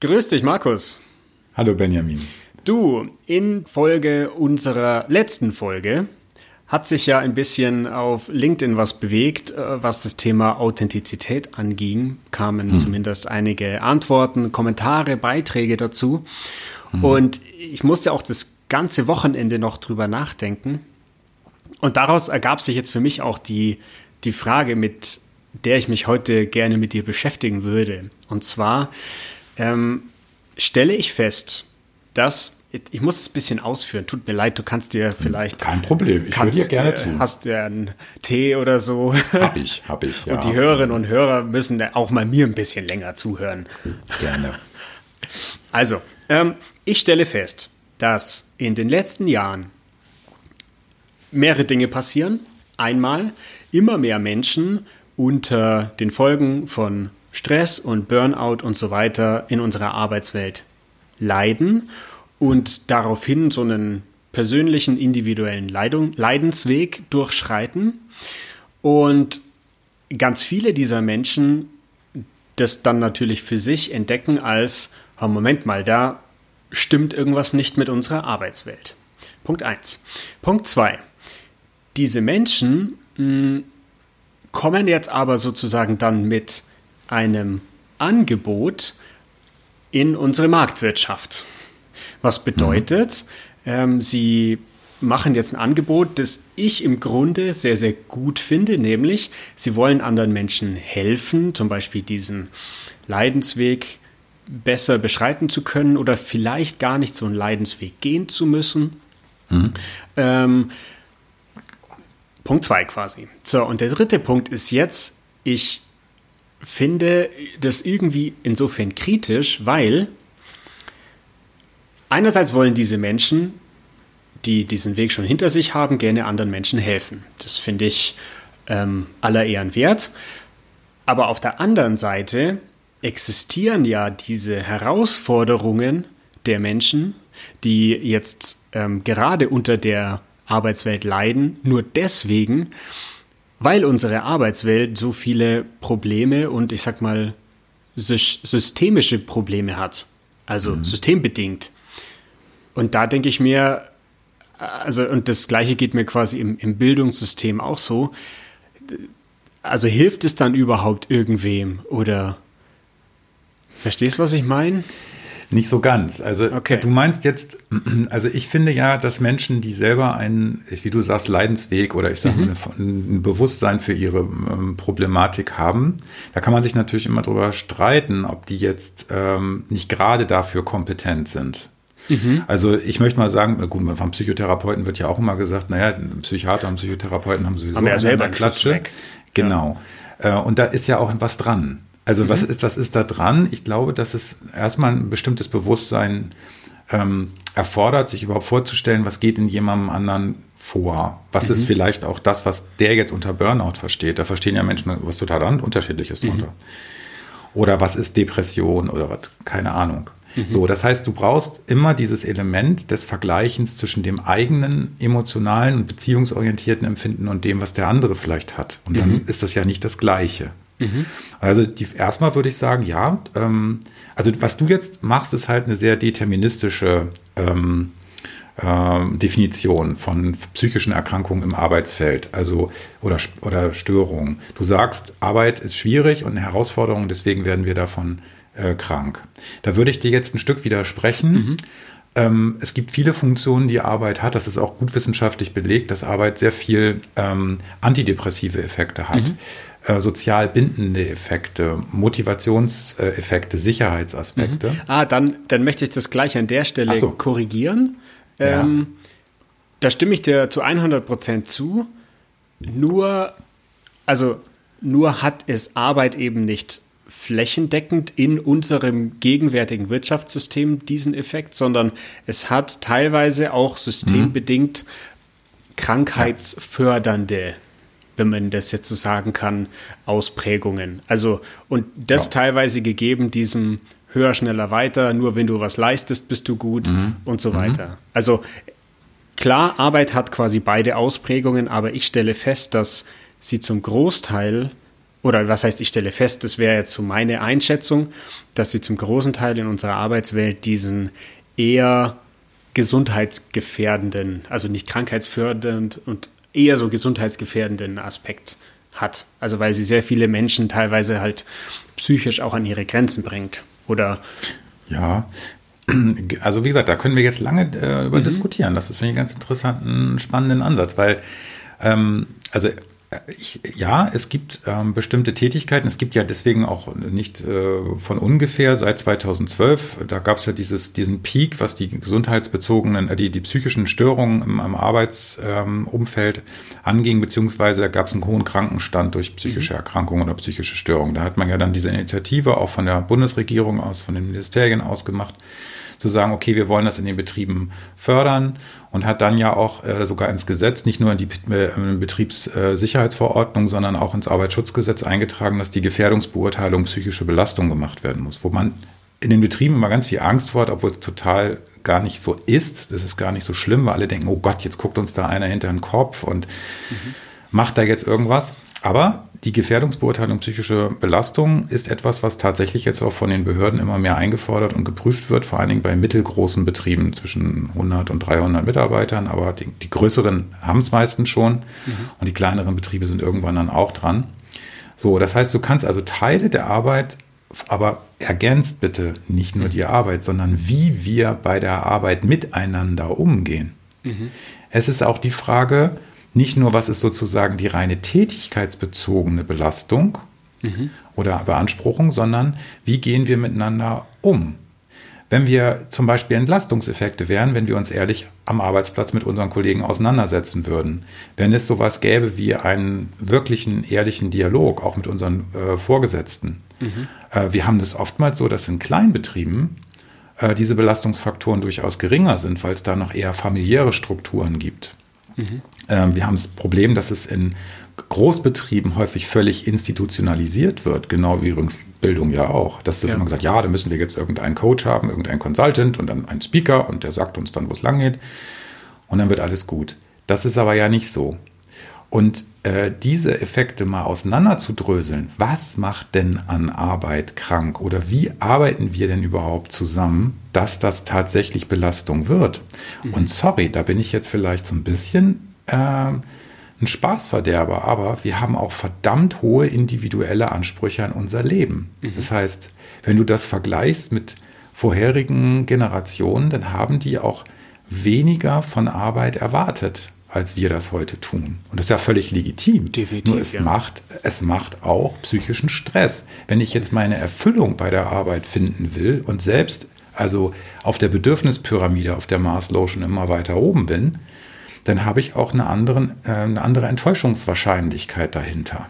Grüß dich, Markus. Hallo, Benjamin. Du, in Folge unserer letzten Folge hat sich ja ein bisschen auf LinkedIn was bewegt, äh, was das Thema Authentizität anging. Kamen hm. zumindest einige Antworten, Kommentare, Beiträge dazu. Hm. Und ich musste auch das ganze Wochenende noch drüber nachdenken. Und daraus ergab sich jetzt für mich auch die, die Frage, mit der ich mich heute gerne mit dir beschäftigen würde. Und zwar ähm, stelle ich fest, dass ich muss es ein bisschen ausführen. Tut mir leid, du kannst dir vielleicht. Kein Problem, ich höre dir gerne zu. Hast du einen Tee oder so? Hab ich, hab ich, ja. Und die Hörerinnen und Hörer müssen auch mal mir ein bisschen länger zuhören. Gerne. Also, ähm, ich stelle fest, dass in den letzten Jahren mehrere Dinge passieren. Einmal immer mehr Menschen unter den Folgen von Stress und Burnout und so weiter in unserer Arbeitswelt leiden und daraufhin so einen persönlichen, individuellen Leidensweg durchschreiten. Und ganz viele dieser Menschen das dann natürlich für sich entdecken als, Moment mal, da stimmt irgendwas nicht mit unserer Arbeitswelt. Punkt 1. Punkt 2. Diese Menschen mh, hm, kommen jetzt aber sozusagen dann mit einem Angebot in unsere Marktwirtschaft. Was bedeutet, mhm. ähm, sie machen jetzt ein Angebot, das ich im Grunde sehr, sehr gut finde, nämlich sie wollen anderen Menschen helfen, zum Beispiel diesen Leidensweg besser beschreiten zu können oder vielleicht gar nicht so einen Leidensweg gehen zu müssen. Mhm. Ähm, Punkt 2 quasi. So, und der dritte Punkt ist jetzt, ich finde das irgendwie insofern kritisch, weil einerseits wollen diese Menschen, die diesen Weg schon hinter sich haben, gerne anderen Menschen helfen. Das finde ich ähm, aller Ehren wert. Aber auf der anderen Seite existieren ja diese Herausforderungen der Menschen, die jetzt ähm, gerade unter der Arbeitswelt leiden, nur deswegen, weil unsere Arbeitswelt so viele Probleme und ich sag mal systemische Probleme hat, also mhm. systembedingt. Und da denke ich mir, also, und das Gleiche geht mir quasi im, im Bildungssystem auch so. Also hilft es dann überhaupt irgendwem oder verstehst du, was ich meine? Nicht so ganz. Also okay. du meinst jetzt, also ich finde ja, dass Menschen, die selber einen, wie du sagst, Leidensweg oder ich sage mhm. ein Bewusstsein für ihre ähm, Problematik haben, da kann man sich natürlich immer drüber streiten, ob die jetzt ähm, nicht gerade dafür kompetent sind. Mhm. Also ich möchte mal sagen, gut, vom Psychotherapeuten wird ja auch immer gesagt, naja, Psychiater und Psychotherapeuten haben sowieso haben ja selber Klatsche. Genau. Ja. Äh, und da ist ja auch was dran. Also mhm. was ist, was ist da dran? Ich glaube, dass es erstmal ein bestimmtes Bewusstsein ähm, erfordert, sich überhaupt vorzustellen, was geht in jemandem anderen vor. Was mhm. ist vielleicht auch das, was der jetzt unter Burnout versteht? Da verstehen ja Menschen was total unterschiedliches mhm. drunter. Oder was ist Depression oder was? Keine Ahnung. Mhm. So, das heißt, du brauchst immer dieses Element des Vergleichens zwischen dem eigenen emotionalen und beziehungsorientierten Empfinden und dem, was der andere vielleicht hat. Und dann mhm. ist das ja nicht das Gleiche. Mhm. Also die, erstmal würde ich sagen, ja. Ähm, also was du jetzt machst, ist halt eine sehr deterministische ähm, äh, Definition von psychischen Erkrankungen im Arbeitsfeld, also oder, oder Störungen. Du sagst, Arbeit ist schwierig und eine Herausforderung, deswegen werden wir davon äh, krank. Da würde ich dir jetzt ein Stück widersprechen. Mhm. Ähm, es gibt viele Funktionen, die Arbeit hat. Das ist auch gut wissenschaftlich belegt, dass Arbeit sehr viel ähm, antidepressive Effekte hat. Mhm. Äh, sozial bindende Effekte, Motivationseffekte, Sicherheitsaspekte. Mhm. Ah, dann, dann möchte ich das gleich an der Stelle so. korrigieren. Ja. Ähm, da stimme ich dir zu 100 Prozent zu. Nur, also nur hat es Arbeit eben nicht flächendeckend in unserem gegenwärtigen Wirtschaftssystem diesen Effekt, sondern es hat teilweise auch systembedingt mhm. krankheitsfördernde wenn man das jetzt so sagen kann, Ausprägungen. Also, und das ja. teilweise gegeben diesem höher, schneller, weiter, nur wenn du was leistest, bist du gut mhm. und so mhm. weiter. Also, klar, Arbeit hat quasi beide Ausprägungen, aber ich stelle fest, dass sie zum Großteil oder was heißt, ich stelle fest, das wäre jetzt so meine Einschätzung, dass sie zum großen Teil in unserer Arbeitswelt diesen eher gesundheitsgefährdenden, also nicht krankheitsfördernd und eher so gesundheitsgefährdenden Aspekt hat. Also weil sie sehr viele Menschen teilweise halt psychisch auch an ihre Grenzen bringt. Oder ja, also wie gesagt, da können wir jetzt lange äh, über mhm. diskutieren. Das ist, finde ich, einen ganz interessanten, spannenden Ansatz, weil ähm, also ich, ja, es gibt ähm, bestimmte Tätigkeiten. Es gibt ja deswegen auch nicht äh, von ungefähr seit 2012, da gab es ja dieses, diesen Peak, was die gesundheitsbezogenen, äh, die, die psychischen Störungen im, im Arbeitsumfeld ähm, anging, beziehungsweise da gab es einen hohen Krankenstand durch psychische mhm. Erkrankungen oder psychische Störungen. Da hat man ja dann diese Initiative auch von der Bundesregierung aus, von den Ministerien aus gemacht zu sagen, okay, wir wollen das in den Betrieben fördern und hat dann ja auch äh, sogar ins Gesetz, nicht nur in die äh, Betriebssicherheitsverordnung, sondern auch ins Arbeitsschutzgesetz eingetragen, dass die Gefährdungsbeurteilung psychische Belastung gemacht werden muss, wo man in den Betrieben immer ganz viel Angst vor hat, obwohl es total gar nicht so ist. Das ist gar nicht so schlimm, weil alle denken, oh Gott, jetzt guckt uns da einer hinter den Kopf und mhm. macht da jetzt irgendwas. Aber die Gefährdungsbeurteilung psychische Belastung ist etwas, was tatsächlich jetzt auch von den Behörden immer mehr eingefordert und geprüft wird, vor allen Dingen bei mittelgroßen Betrieben zwischen 100 und 300 Mitarbeitern. Aber die, die größeren haben es meistens schon mhm. und die kleineren Betriebe sind irgendwann dann auch dran. So, das heißt, du kannst also Teile der Arbeit, aber ergänzt bitte nicht nur die Arbeit, sondern wie wir bei der Arbeit miteinander umgehen. Mhm. Es ist auch die Frage, nicht nur, was ist sozusagen die reine tätigkeitsbezogene Belastung mhm. oder Beanspruchung, sondern wie gehen wir miteinander um. Wenn wir zum Beispiel Entlastungseffekte wären, wenn wir uns ehrlich am Arbeitsplatz mit unseren Kollegen auseinandersetzen würden, wenn es sowas gäbe wie einen wirklichen, ehrlichen Dialog, auch mit unseren äh, Vorgesetzten. Mhm. Äh, wir haben das oftmals so, dass in Kleinbetrieben äh, diese Belastungsfaktoren durchaus geringer sind, weil es da noch eher familiäre Strukturen gibt. Mhm. Ähm, wir haben das Problem, dass es in Großbetrieben häufig völlig institutionalisiert wird, genau wie übrigens Bildung ja auch. Dass das ja. immer gesagt, ja, da müssen wir jetzt irgendeinen Coach haben, irgendeinen Consultant und dann einen Speaker und der sagt uns dann, wo es lang geht. Und dann wird alles gut. Das ist aber ja nicht so. Und äh, diese Effekte mal auseinanderzudröseln, was macht denn an Arbeit krank oder wie arbeiten wir denn überhaupt zusammen, dass das tatsächlich Belastung wird? Mhm. Und sorry, da bin ich jetzt vielleicht so ein bisschen äh, ein Spaßverderber, aber wir haben auch verdammt hohe individuelle Ansprüche an unser Leben. Mhm. Das heißt, wenn du das vergleichst mit vorherigen Generationen, dann haben die auch weniger von Arbeit erwartet als wir das heute tun. Und das ist ja völlig legitim. Definitiv. Nur es, ja. macht, es macht auch psychischen Stress. Wenn ich jetzt meine Erfüllung bei der Arbeit finden will und selbst also auf der Bedürfnispyramide, auf der Maslow schon immer weiter oben bin, dann habe ich auch eine, anderen, äh, eine andere Enttäuschungswahrscheinlichkeit dahinter.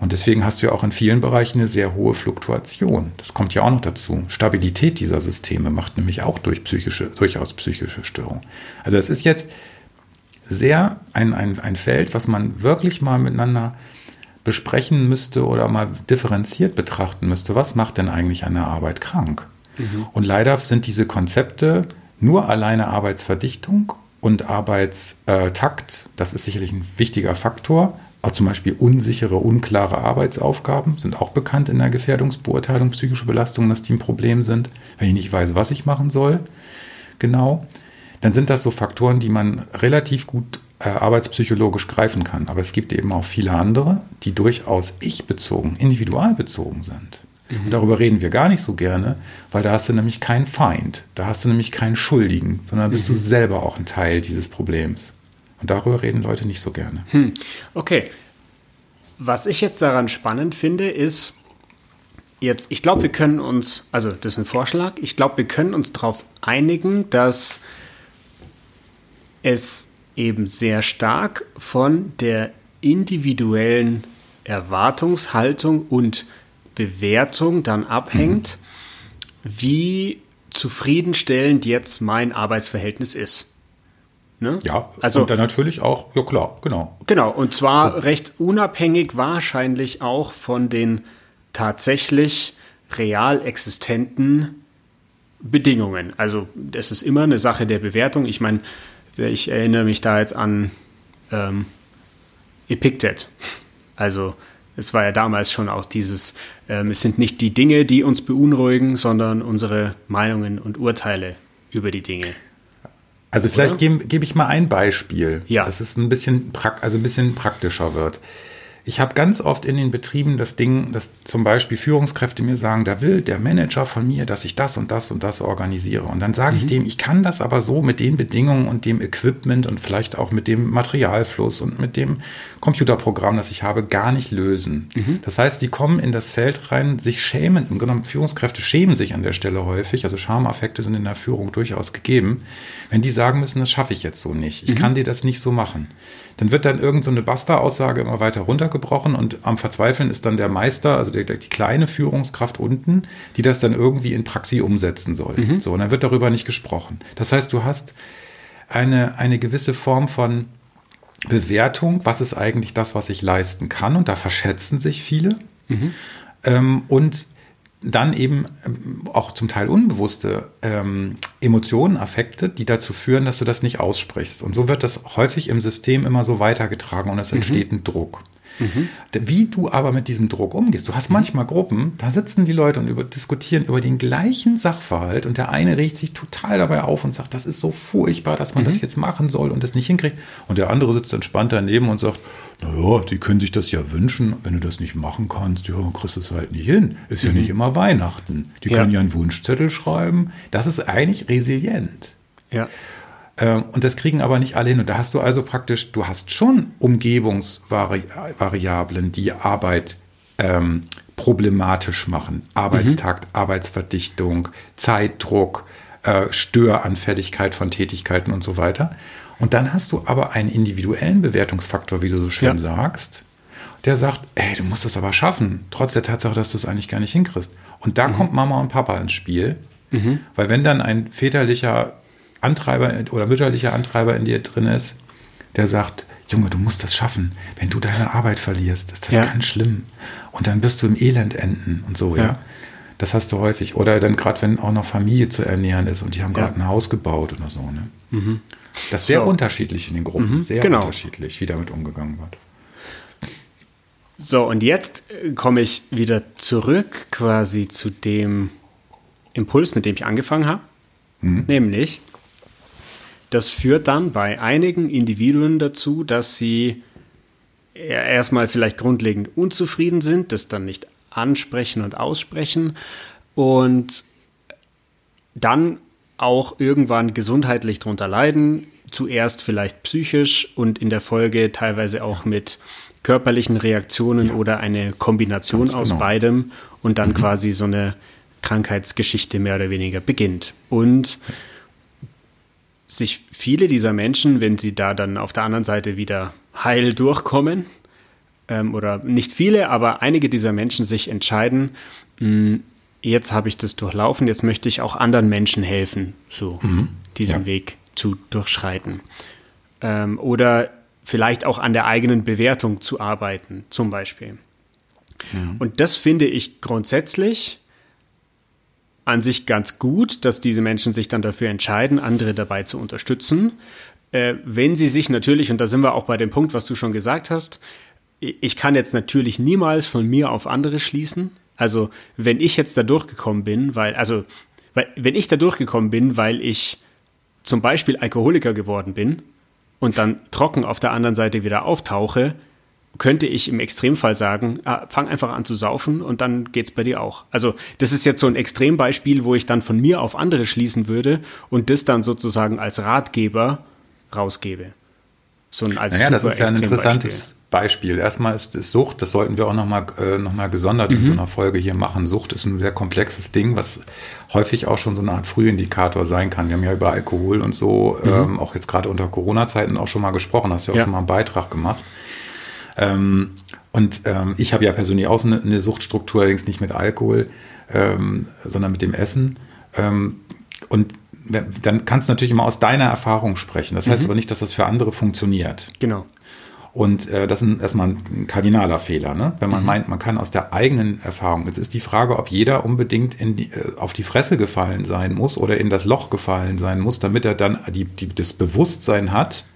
Und deswegen hast du ja auch in vielen Bereichen eine sehr hohe Fluktuation. Das kommt ja auch noch dazu. Stabilität dieser Systeme macht nämlich auch durch psychische, durchaus psychische Störungen. Also es ist jetzt sehr ein, ein, ein Feld, was man wirklich mal miteinander besprechen müsste oder mal differenziert betrachten müsste. Was macht denn eigentlich eine Arbeit krank? Mhm. Und leider sind diese Konzepte nur alleine Arbeitsverdichtung und Arbeitstakt, das ist sicherlich ein wichtiger Faktor. Auch zum Beispiel unsichere, unklare Arbeitsaufgaben sind auch bekannt in der Gefährdungsbeurteilung, psychische Belastungen, dass die ein Problem sind, wenn ich nicht weiß, was ich machen soll. Genau dann sind das so Faktoren, die man relativ gut äh, arbeitspsychologisch greifen kann. Aber es gibt eben auch viele andere, die durchaus ich-bezogen, individualbezogen sind. Mhm. Und darüber reden wir gar nicht so gerne, weil da hast du nämlich keinen Feind, da hast du nämlich keinen Schuldigen, sondern bist mhm. du selber auch ein Teil dieses Problems. Und darüber reden Leute nicht so gerne. Hm. Okay. Was ich jetzt daran spannend finde, ist, jetzt, ich glaube, wir können uns, also das ist ein Vorschlag, ich glaube, wir können uns darauf einigen, dass es eben sehr stark von der individuellen Erwartungshaltung und Bewertung dann abhängt, mhm. wie zufriedenstellend jetzt mein Arbeitsverhältnis ist. Ne? Ja, also und dann natürlich auch, ja klar, genau. Genau, und zwar ja. recht unabhängig wahrscheinlich auch von den tatsächlich real existenten Bedingungen. Also das ist immer eine Sache der Bewertung. Ich meine, ich erinnere mich da jetzt an ähm, Epictet. Also es war ja damals schon auch dieses, ähm, es sind nicht die Dinge, die uns beunruhigen, sondern unsere Meinungen und Urteile über die Dinge. Also vielleicht gebe geb ich mal ein Beispiel, Ja. dass es ein bisschen, also ein bisschen praktischer wird. Ich habe ganz oft in den Betrieben das Ding, dass zum Beispiel Führungskräfte mir sagen, da will der Manager von mir, dass ich das und das und das organisiere. Und dann sage ich dem, ich kann das aber so mit den Bedingungen und dem Equipment und vielleicht auch mit dem Materialfluss und mit dem Computerprogramm, das ich habe, gar nicht lösen. Das heißt, die kommen in das Feld rein, sich schämen. Im Grunde Führungskräfte schämen sich an der Stelle häufig. Also Schamaffekte sind in der Führung durchaus gegeben. Wenn die sagen müssen, das schaffe ich jetzt so nicht. Ich kann dir das nicht so machen. Dann wird dann irgend so eine Basta-Aussage immer weiter runtergebrochen und am Verzweifeln ist dann der Meister, also der, der, die kleine Führungskraft unten, die das dann irgendwie in Praxis umsetzen soll. So, und dann wird darüber nicht gesprochen. Das heißt, du hast eine, eine gewisse Form von Bewertung, was ist eigentlich das, was ich leisten kann, und da verschätzen sich viele. Ähm, und dann eben ähm, auch zum Teil unbewusste ähm, Emotionen, Affekte, die dazu führen, dass du das nicht aussprichst. Und so wird das häufig im System immer so weitergetragen und es entsteht ein Druck. Wie du aber mit diesem Druck umgehst. Du hast manchmal Gruppen, da sitzen die Leute und über, diskutieren über den gleichen Sachverhalt und der eine regt sich total dabei auf und sagt, das ist so furchtbar, dass man das jetzt machen soll und das nicht hinkriegt. Und der andere sitzt entspannt daneben und sagt, naja, die können sich das ja wünschen. Wenn du das nicht machen kannst, ja, kriegst du es halt nicht hin. Ist ja nicht immer Weihnachten. Die Ja. können ja einen Wunschzettel schreiben. Das ist eigentlich resilient. Ja. Ähm, Und das kriegen aber nicht alle hin. Und da hast du also praktisch, du hast schon Umgebungsvariablen, die Arbeit ähm, problematisch machen. Arbeitstakt, Arbeitsverdichtung, Zeitdruck, äh, Störanfälligkeit von Tätigkeiten und so weiter. Und dann hast du aber einen individuellen Bewertungsfaktor, wie du so schön Ja. sagst, der sagt, ey, du musst das aber schaffen, trotz der Tatsache, dass du es eigentlich gar nicht hinkriegst. Und da kommt Mama und Papa ins Spiel, weil wenn dann ein väterlicher Antreiber oder mütterlicher Antreiber in dir drin ist, der sagt, Junge, du musst das schaffen. Wenn du deine Arbeit verlierst, ist das Ja. ganz schlimm. Und dann wirst du im Elend enden und so, ja. Ja. Das hast du häufig. Oder dann gerade, wenn auch noch Familie zu ernähren ist und die haben Ja. gerade ein Haus gebaut oder so. Ne? Das ist sehr So. unterschiedlich in den Gruppen. Sehr genau. unterschiedlich, wie damit umgegangen wird. So, und jetzt äh, komme ich wieder zurück quasi zu dem Impuls, mit dem ich angefangen habe. Nämlich, das führt dann bei einigen Individuen dazu, dass sie erstmal vielleicht grundlegend unzufrieden sind, das dann nicht ansprechen und aussprechen und dann auch irgendwann gesundheitlich drunter leiden, zuerst vielleicht psychisch und in der Folge teilweise auch mit körperlichen Reaktionen oder eine Kombination Ganz aus genau. beidem und dann quasi so eine Krankheitsgeschichte mehr oder weniger beginnt. Und sich viele dieser Menschen, wenn sie da dann auf der anderen Seite wieder heil durchkommen, ähm, oder nicht viele, aber einige dieser Menschen sich entscheiden, mh, jetzt habe ich das durchlaufen, jetzt möchte ich auch anderen Menschen helfen, so diesen Ja. Weg zu durchschreiten. Ähm, oder vielleicht auch an der eigenen Bewertung zu arbeiten, zum Beispiel. Und das finde ich grundsätzlich an sich ganz gut, dass diese Menschen sich dann dafür entscheiden, andere dabei zu unterstützen. Äh, wenn sie sich natürlich, und da sind wir auch bei dem Punkt, was du schon gesagt hast, ich kann jetzt natürlich niemals von mir auf andere schließen. Also, wenn ich jetzt da durchgekommen bin, weil, also, weil, wenn ich da durchgekommen bin, weil ich zum Beispiel Alkoholiker geworden bin und dann trocken auf der anderen Seite wieder auftauche, könnte ich im Extremfall sagen, ah, fang einfach an zu saufen und dann geht's bei dir auch. Also das ist jetzt so ein Extrembeispiel, wo ich dann von mir auf andere schließen würde und das dann sozusagen als Ratgeber rausgebe. So ein als Naja, das ist ja ein interessantes Beispiel. Erstmal ist es Sucht, das sollten wir auch nochmal äh, noch mal gesondert in so einer Folge hier machen. Sucht ist ein sehr komplexes Ding, was häufig auch schon so eine Art Frühindikator sein kann. Wir haben ja über Alkohol und so, ähm, auch jetzt gerade unter Corona-Zeiten auch schon mal gesprochen, hast ja auch Ja. schon mal einen Beitrag gemacht. Ähm, und ähm, ich habe ja persönlich auch so eine, eine Suchtstruktur, allerdings nicht mit Alkohol, ähm, sondern mit dem Essen. Ähm, und dann kannst du natürlich immer aus deiner Erfahrung sprechen. Das heißt aber nicht, dass das für andere funktioniert. Genau. Und äh, das ist erstmal ein kardinaler Fehler, ne? wenn man meint, man kann aus der eigenen Erfahrung. Jetzt ist die Frage, ob jeder unbedingt in die, äh, auf die Fresse gefallen sein muss oder in das Loch gefallen sein muss, damit er dann die, die, das Bewusstsein hat,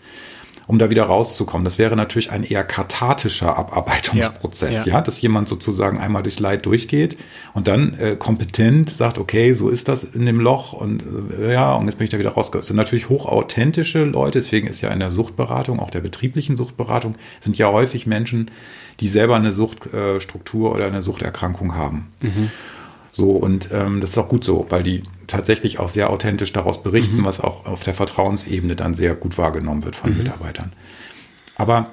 um da wieder rauszukommen. Das wäre natürlich ein eher kathartischer Abarbeitungsprozess, ja, ja. dass jemand sozusagen einmal durchs Leid durchgeht und dann äh, kompetent sagt, okay, so ist das in dem Loch und äh, ja, und jetzt bin ich da wieder rausgekommen. Das sind natürlich hochauthentische Leute, deswegen ist ja in der Suchtberatung, auch der betrieblichen Suchtberatung, sind ja häufig Menschen, die selber eine Suchtstruktur äh, oder eine Suchterkrankung haben. Mhm. So, und ähm, das ist auch gut so, weil die tatsächlich auch sehr authentisch daraus berichten, mhm. was auch auf der Vertrauensebene dann sehr gut wahrgenommen wird von mhm. Mitarbeitern. Aber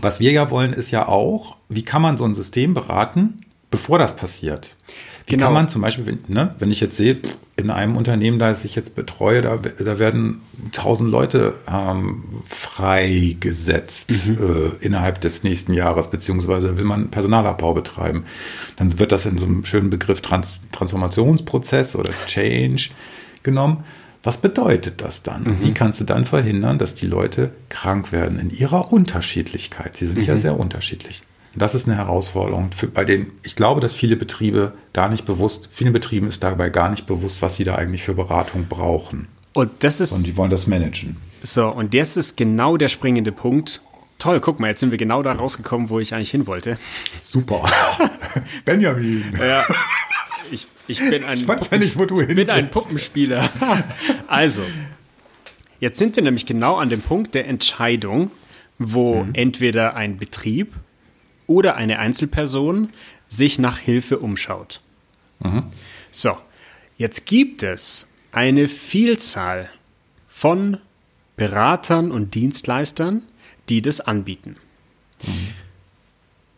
was wir ja wollen, ist ja auch, wie kann man so ein System beraten, bevor das passiert? Wie genau. kann man zum Beispiel, ne, wenn ich jetzt sehe, in einem Unternehmen, das ich jetzt betreue, da, da werden tausend Leute ähm, freigesetzt mhm. äh, innerhalb des nächsten Jahres, beziehungsweise will man Personalabbau betreiben. Dann wird das in so einem schönen Begriff Trans Transformationsprozess oder Change genommen. Was bedeutet das dann? Mhm. Wie kannst du dann verhindern, dass die Leute krank werden in ihrer Unterschiedlichkeit? Sie sind mhm. ja sehr unterschiedlich. Das ist eine Herausforderung, für, bei denen ich glaube, dass viele Betriebe gar nicht bewusst, vielen Betrieben ist dabei gar nicht bewusst, was sie da eigentlich für Beratung brauchen. Und das ist. Und die wollen das managen. So, und das ist genau der springende Punkt. Toll, guck mal, jetzt sind wir genau da rausgekommen, wo ich eigentlich hin wollte. Super. Benjamin. Ja. Ich, ich bin ein, ich weiß ja nicht, wo du ich bin ein Puppenspieler. also, jetzt sind wir nämlich genau an dem Punkt der Entscheidung, wo mhm. entweder ein Betrieb oder eine Einzelperson sich nach Hilfe umschaut. Mhm. So, jetzt gibt es eine Vielzahl von Beratern und Dienstleistern, die das anbieten. Mhm.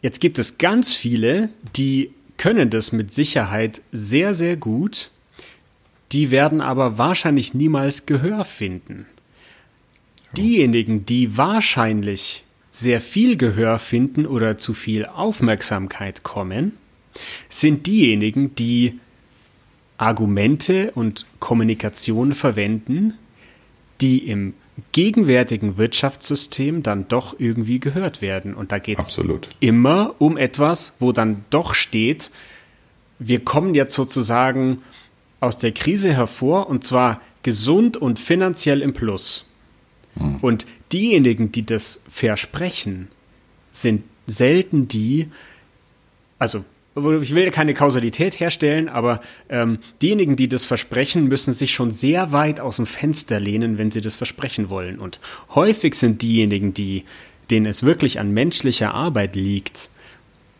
Jetzt gibt es ganz viele, die können das mit Sicherheit sehr, sehr gut, die werden aber wahrscheinlich niemals Gehör finden. Diejenigen, die wahrscheinlich sehr viel Gehör finden oder zu viel Aufmerksamkeit kommen, sind diejenigen, die Argumente und Kommunikation verwenden, die im gegenwärtigen Wirtschaftssystem dann doch irgendwie gehört werden. Und da geht es immer um etwas, wo dann doch steht, wir kommen jetzt sozusagen aus der Krise hervor und zwar gesund und finanziell im Plus. Hm. Und diejenigen, die das versprechen, sind selten die, also ich will keine Kausalität herstellen, aber ähm, diejenigen, die das versprechen, müssen sich schon sehr weit aus dem Fenster lehnen, wenn sie das versprechen wollen. Und häufig sind diejenigen, die, denen es wirklich an menschlicher Arbeit liegt,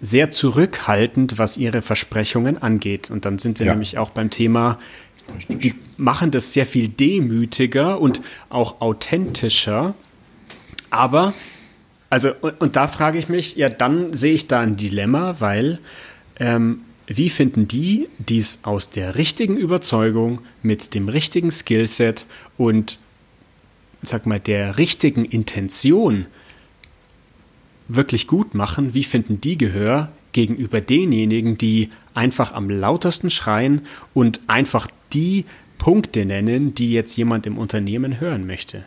sehr zurückhaltend, was ihre Versprechungen angeht. Und dann sind wir ja. nämlich auch beim Thema die machen das sehr viel demütiger und auch authentischer. Aber, also, und, und da frage ich mich, ja, dann sehe ich da ein Dilemma, weil ähm, wie finden die dies aus der richtigen Überzeugung, mit dem richtigen Skillset und, sag mal, der richtigen Intention wirklich gut machen? Wie finden die Gehör gegenüber denjenigen, die einfach am lautesten schreien und einfach die Punkte nennen, die jetzt jemand im Unternehmen hören möchte.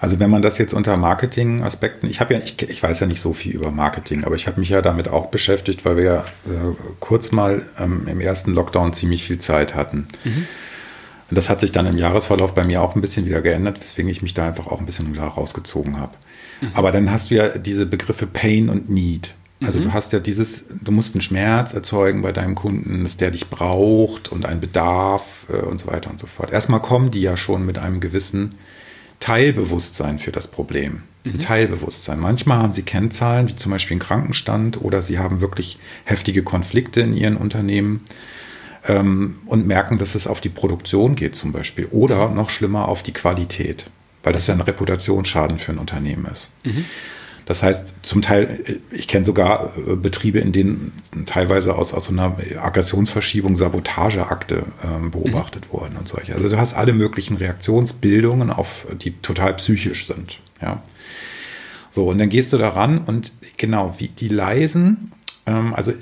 Also wenn man das jetzt unter Marketing-Aspekten, ich habe ja, ich, ich, weiß ja nicht so viel über Marketing, aber ich habe mich ja damit auch beschäftigt, weil wir ja äh, kurz mal ähm, im ersten Lockdown ziemlich viel Zeit hatten. Mhm. Und das hat sich dann im Jahresverlauf bei mir auch ein bisschen wieder geändert, weswegen ich mich da einfach auch ein bisschen rausgezogen habe. Mhm. Aber dann hast du ja diese Begriffe Pain und Need. Also mhm. du hast ja dieses, du musst einen Schmerz erzeugen bei deinem Kunden, dass der dich braucht und einen Bedarf äh, und so weiter und so fort. Erstmal kommen die ja schon mit einem gewissen Teilbewusstsein für das Problem. Mhm. Teilbewusstsein. Manchmal haben sie Kennzahlen, wie zum Beispiel einen Krankenstand oder sie haben wirklich heftige Konflikte in ihren Unternehmen ähm, und merken, dass es auf die Produktion geht zum Beispiel oder noch schlimmer auf die Qualität, weil das ja ein Reputationsschaden für ein Unternehmen ist. Mhm. Das heißt, zum Teil, ich kenne sogar äh, Betriebe, in denen teilweise aus, aus so einer Aggressionsverschiebung Sabotageakte ähm, beobachtet mhm. wurden und solche. Also du hast alle möglichen Reaktionsbildungen, auf, die total psychisch sind. Ja. So, und dann gehst du daran und genau, wie die leisen, ähm, also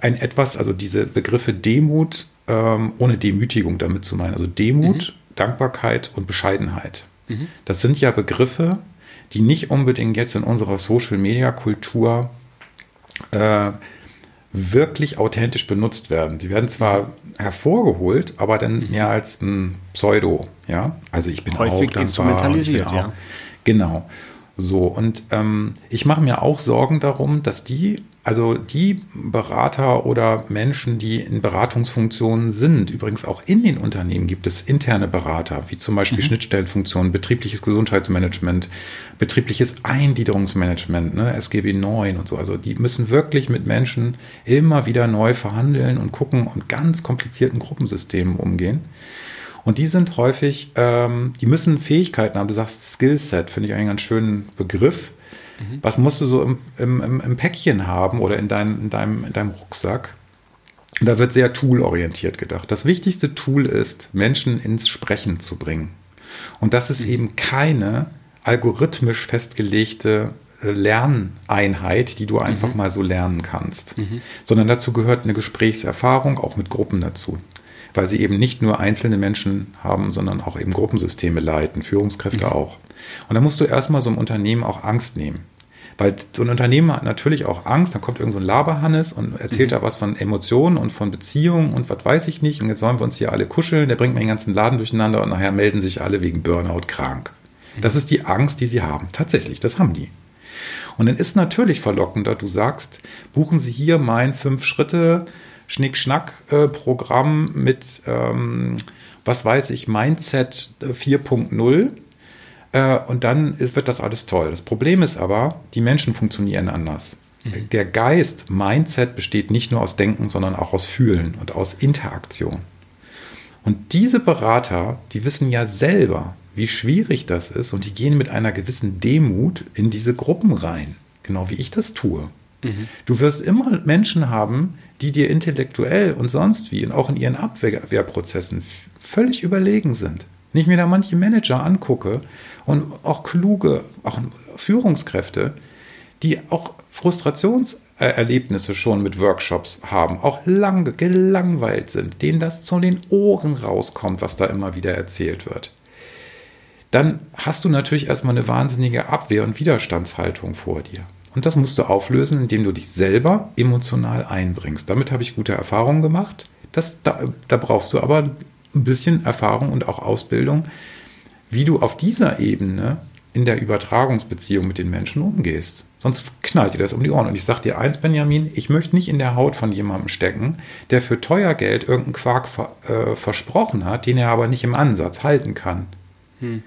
ein etwas, also diese Begriffe Demut, ähm, ohne Demütigung damit zu meinen, also Demut, mhm. Dankbarkeit und Bescheidenheit. Mhm. Das sind ja Begriffe, die nicht unbedingt jetzt in unserer Social-Media-Kultur äh, wirklich authentisch benutzt werden. Die werden zwar hervorgeholt, aber dann mhm. mehr als ein Pseudo, ja. Also ich bin häufig auch instrumentalisiert, auch, ja. Genau. So, und ähm, ich mache mir auch Sorgen darum, dass die, also die Berater oder Menschen, die in Beratungsfunktionen sind, übrigens auch in den Unternehmen gibt es interne Berater, wie zum Beispiel mhm. Schnittstellenfunktionen, betriebliches Gesundheitsmanagement, betriebliches Eingliederungsmanagement, ne, SGB 9 und so. Also die müssen wirklich mit Menschen immer wieder neu verhandeln und gucken und ganz komplizierten Gruppensystemen umgehen. Und die sind häufig, ähm, die müssen Fähigkeiten haben. Du sagst Skillset, finde ich einen ganz schönen Begriff. Mhm. Was musst du so im, im, im, Päckchen haben oder in, dein, in, deinem, in deinem Rucksack? Und da wird sehr toolorientiert gedacht. Das wichtigste Tool ist, Menschen ins Sprechen zu bringen. Und das ist mhm. eben keine algorithmisch festgelegte äh, Lerneinheit, die du einfach mhm. mal so lernen kannst, mhm. sondern dazu gehört eine Gesprächserfahrung, auch mit Gruppen dazu weil sie eben nicht nur einzelne Menschen haben, sondern auch eben Gruppensysteme leiten, Führungskräfte mhm. auch. Und da musst du erstmal so einem Unternehmen auch Angst nehmen. Weil so ein Unternehmen hat natürlich auch Angst, dann kommt irgend so ein Laberhannes und erzählt mhm. da was von Emotionen und von Beziehungen und was weiß ich nicht. Und jetzt sollen wir uns hier alle kuscheln, der bringt mir den ganzen Laden durcheinander und nachher melden sich alle wegen Burnout krank. Mhm. Das ist die Angst, die sie haben. Tatsächlich, das haben die. Und dann ist natürlich verlockender, du sagst, buchen Sie hier mein fünf Schritte Schnick-Schnack-Programm mit, ähm, was weiß ich, Mindset 4.0. Äh, und dann ist, wird das alles toll. Das Problem ist aber, die Menschen funktionieren anders. Mhm. Der Geist, Mindset, besteht nicht nur aus Denken, sondern auch aus Fühlen und aus Interaktion. Und diese Berater, die wissen ja selber, wie schwierig das ist und die gehen mit einer gewissen Demut in diese Gruppen rein, genau wie ich das tue. Mhm. Du wirst immer Menschen haben, die dir intellektuell und sonst wie und auch in ihren Abwehrprozessen völlig überlegen sind. Wenn ich mir da manche Manager angucke und auch kluge, auch Führungskräfte, die auch Frustrationserlebnisse schon mit Workshops haben, auch lange gelangweilt sind, denen das zu den Ohren rauskommt, was da immer wieder erzählt wird, dann hast du natürlich erstmal eine wahnsinnige Abwehr- und Widerstandshaltung vor dir. Und das musst du auflösen, indem du dich selber emotional einbringst. Damit habe ich gute Erfahrungen gemacht. Das, da, da brauchst du aber ein bisschen Erfahrung und auch Ausbildung, wie du auf dieser Ebene in der Übertragungsbeziehung mit den Menschen umgehst. Sonst knallt dir das um die Ohren. Und ich sage dir eins, Benjamin, ich möchte nicht in der Haut von jemandem stecken, der für teuer Geld irgendeinen Quark ver, äh, versprochen hat, den er aber nicht im Ansatz halten kann. Hm.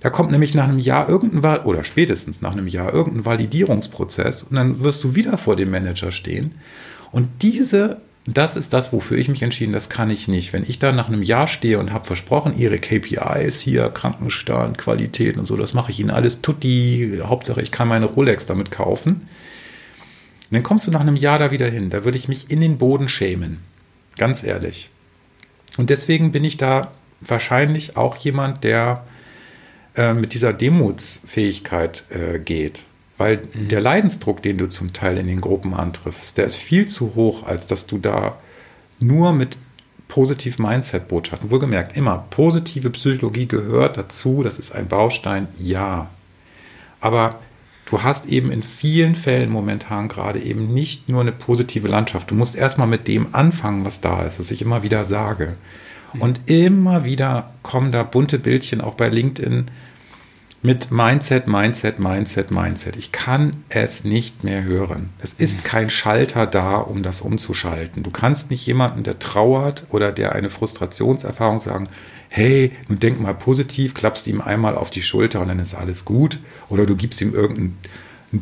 Da kommt nämlich nach einem Jahr irgendein oder spätestens nach einem Jahr irgendein Validierungsprozess und dann wirst du wieder vor dem Manager stehen. Und diese, das ist das, wofür ich mich entschieden, das kann ich nicht. Wenn ich da nach einem Jahr stehe und habe versprochen, ihre KPIs hier, Krankenstand, Qualität und so, das mache ich ihnen alles tutti. Hauptsache, ich kann meine Rolex damit kaufen. Und dann kommst du nach einem Jahr da wieder hin. Da würde ich mich in den Boden schämen. Ganz ehrlich. Und deswegen bin ich da wahrscheinlich auch jemand, der äh, mit dieser Demutsfähigkeit äh, geht. Weil mhm. der Leidensdruck, den du zum Teil in den Gruppen antriffst, der ist viel zu hoch, als dass du da nur mit positiv Mindset-Botschaften, wohlgemerkt, immer positive Psychologie gehört dazu, das ist ein Baustein, ja. Aber du hast eben in vielen Fällen momentan gerade eben nicht nur eine positive Landschaft. Du musst erstmal mit dem anfangen, was da ist, was ich immer wieder sage. Und immer wieder kommen da bunte Bildchen auch bei LinkedIn mit Mindset, Mindset, Mindset, Mindset. Ich kann es nicht mehr hören. Es ist mhm. kein Schalter da, um das umzuschalten. Du kannst nicht jemanden, der trauert oder der eine Frustrationserfahrung sagen, hey, nun denk mal positiv, klappst ihm einmal auf die Schulter und dann ist alles gut. Oder du gibst ihm irgendeinen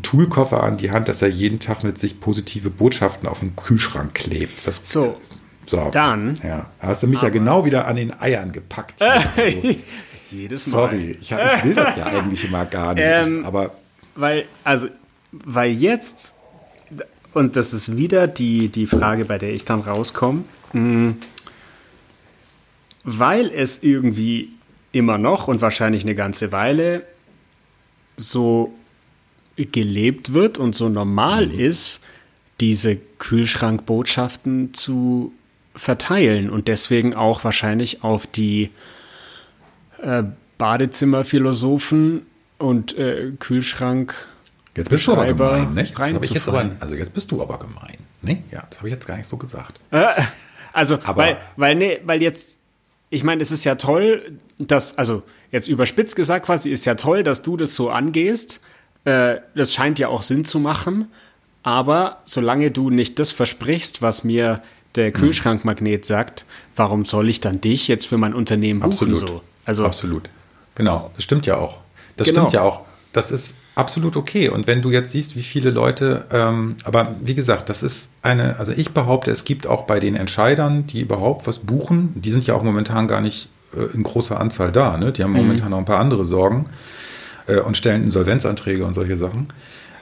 Toolkoffer an die Hand, dass er jeden Tag mit sich positive Botschaften auf den Kühlschrank klebt. Das so, so, dann. Ja, hast du mich ja genau wieder an den Eiern gepackt. Also, jedes Mal. Sorry, ich, hab, ich, will das ja eigentlich immer gar nicht. Ähm, aber weil, also, weil jetzt, und das ist wieder die, die Frage, bei der ich dann rauskomme, hm, weil es irgendwie immer noch und wahrscheinlich eine ganze Weile so gelebt wird und so normal mhm. ist, diese Kühlschrankbotschaften zu verteilen und deswegen auch wahrscheinlich auf die äh, Badezimmerphilosophen und äh, Kühlschrank. Jetzt bist du aber gemein, nicht? Jetzt ich jetzt aber, also jetzt bist du aber gemein. Nee, ja, das habe ich jetzt gar nicht so gesagt. Äh, also, Aber- weil, weil, nee, weil jetzt, ich meine, es ist ja toll, dass, also jetzt überspitzt gesagt quasi, ist ja toll, dass du das so angehst. Äh, das scheint ja auch Sinn zu machen. Aber solange du nicht das versprichst, was mir Hm. der Kühlschrankmagnet sagt, warum soll ich dann dich jetzt für mein Unternehmen buchen? Absolut. So? Also, Absolut. Genau, das stimmt ja auch. Das Genau. stimmt ja auch. Das ist absolut okay. Und wenn du jetzt siehst, wie viele Leute, ähm, aber wie gesagt, das ist eine, also ich behaupte, es gibt auch bei den Entscheidern, die überhaupt was buchen, die sind ja auch momentan gar nicht äh, in großer Anzahl da, ne? Die haben momentan noch ein paar andere Sorgen äh, und stellen Insolvenzanträge und solche Sachen.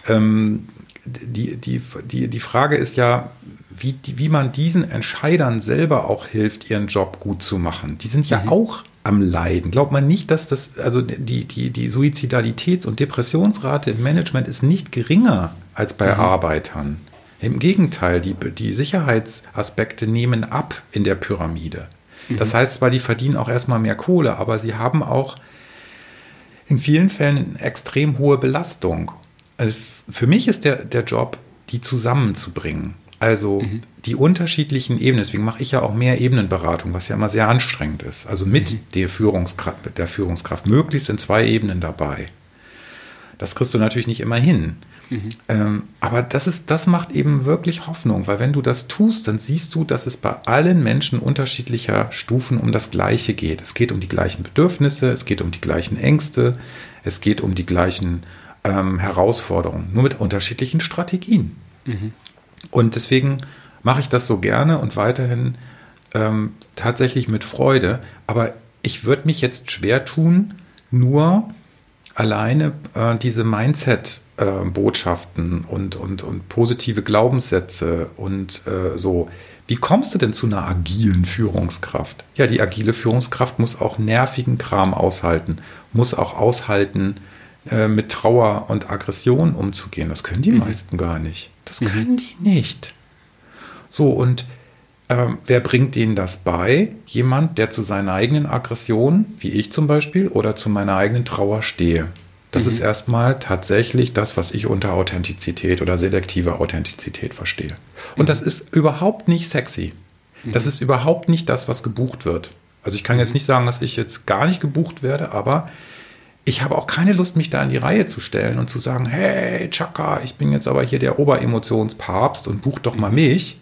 Ähm, die, die, die, die Frage ist ja, wie, die, wie man diesen Entscheidern selber auch hilft, ihren Job gut zu machen. Die sind ja auch am Leiden. Glaubt man nicht, dass das, also die, die, die Suizidalitäts- und Depressionsrate im Management ist nicht geringer als bei Arbeitern. Im Gegenteil, die, die Sicherheitsaspekte nehmen ab in der Pyramide. Das heißt zwar, die verdienen auch erstmal mehr Kohle, aber sie haben auch in vielen Fällen eine extrem hohe Belastung. Also für mich ist der, der Job, die zusammenzubringen. Also die unterschiedlichen Ebenen, deswegen mache ich ja auch mehr Ebenenberatung, was ja immer sehr anstrengend ist. Also mit der, Führungskraft, mit der Führungskraft, möglichst in zwei Ebenen dabei. Das kriegst du natürlich nicht immer hin. Ähm, aber das, ist, das macht eben wirklich Hoffnung, weil wenn du das tust, dann siehst du, dass es bei allen Menschen unterschiedlicher Stufen um das Gleiche geht. Es geht um die gleichen Bedürfnisse, es geht um die gleichen Ängste, es geht um die gleichen ähm, Herausforderungen, nur mit unterschiedlichen Strategien. Und deswegen mache ich das so gerne und weiterhin ähm, tatsächlich mit Freude. Aber ich würde mich jetzt schwer tun, nur alleine äh, diese Mindset-Botschaften und, und, und positive Glaubenssätze und äh, so. Wie kommst du denn zu einer agilen Führungskraft? Ja, die agile Führungskraft muss auch nervigen Kram aushalten, muss auch aushalten, äh, mit Trauer und Aggression umzugehen. Das können die meisten gar nicht. Das können die nicht. So, und ähm, wer bringt denen das bei? Jemand, der zu seiner eigenen Aggression, wie ich zum Beispiel, oder zu meiner eigenen Trauer stehe. Das ist erstmal tatsächlich das, was ich unter Authentizität oder selektive Authentizität verstehe. Und das ist überhaupt nicht sexy. Das ist überhaupt nicht das, was gebucht wird. Also ich kann jetzt nicht sagen, dass ich jetzt gar nicht gebucht werde, aber ich habe auch keine Lust, mich da in die Reihe zu stellen und zu sagen, hey, Chaka, ich bin jetzt aber hier der Oberemotionspapst und buch doch mal mich.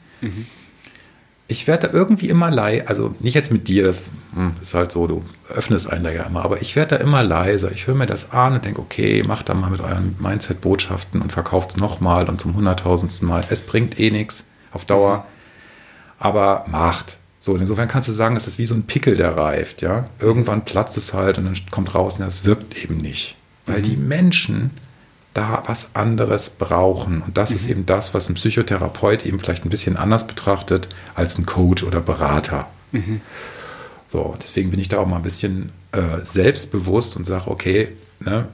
Ich werde da irgendwie immer leid, also nicht jetzt mit dir, das hm, ist halt so, du öffnest einen da ja immer, aber ich werde da immer leiser. Ich höre mir das an und denke, okay, macht da mal mit euren Mindset-Botschaften und verkauft es nochmal und zum hunderttausendsten Mal. Es bringt eh nichts auf Dauer, aber macht. So, insofern kannst du sagen, das ist wie so ein Pickel, der reift, ja. Irgendwann platzt es halt und dann kommt raus, und das wirkt eben nicht. Weil die Menschen da was anderes brauchen. Und das ist eben das, was ein Psychotherapeut eben vielleicht ein bisschen anders betrachtet als ein Coach oder Berater. So, deswegen bin ich da auch mal ein bisschen äh, selbstbewusst und sage, okay, ne,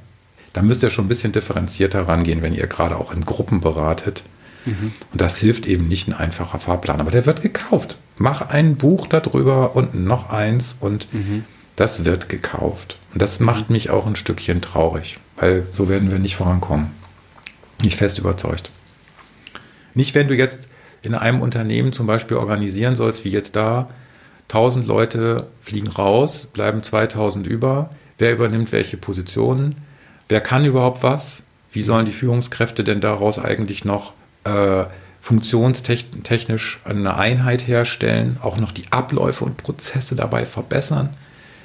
da müsst ihr schon ein bisschen differenzierter rangehen, wenn ihr gerade auch in Gruppen beratet. Und das hilft eben nicht ein einfacher Fahrplan, aber der wird gekauft. Mach ein Buch darüber und noch eins und das wird gekauft. Und das macht mich auch ein Stückchen traurig, weil so werden wir nicht vorankommen. Nicht fest überzeugt. Nicht, wenn du jetzt in einem Unternehmen zum Beispiel organisieren sollst, wie jetzt da, 1000 Leute fliegen raus, bleiben 2000 über. Wer übernimmt welche Positionen? Wer kann überhaupt was? Wie sollen die Führungskräfte denn daraus eigentlich noch äh, funktionstechnisch eine Einheit herstellen, auch noch die Abläufe und Prozesse dabei verbessern?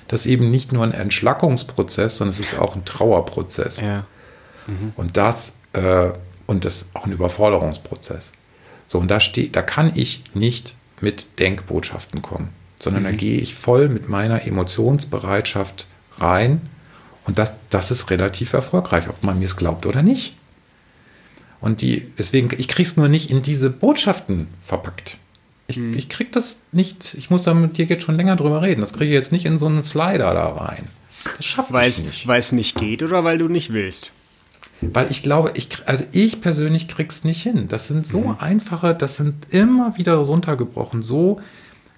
Das ist eben nicht nur ein Entschlackungsprozess, sondern es ist auch ein Trauerprozess. ja. Und das äh, und das ist auch ein Überforderungsprozess. So, und da steht, da kann ich nicht mit Denkbotschaften kommen, sondern da gehe ich voll mit meiner Emotionsbereitschaft rein und das, das ist relativ erfolgreich, ob man mir es glaubt oder nicht. Und die, deswegen, ich krieg's nur nicht in diese Botschaften verpackt. Ich, ich krieg das nicht, ich muss da mit dir jetzt schon länger drüber reden. Das kriege ich jetzt nicht in so einen Slider da rein. Das schaffe Weil ich nicht. weil es nicht geht oder weil du nicht willst? Weil ich glaube, ich, also ich persönlich krieg's nicht hin. Das sind so einfache, das sind immer wieder runtergebrochen, so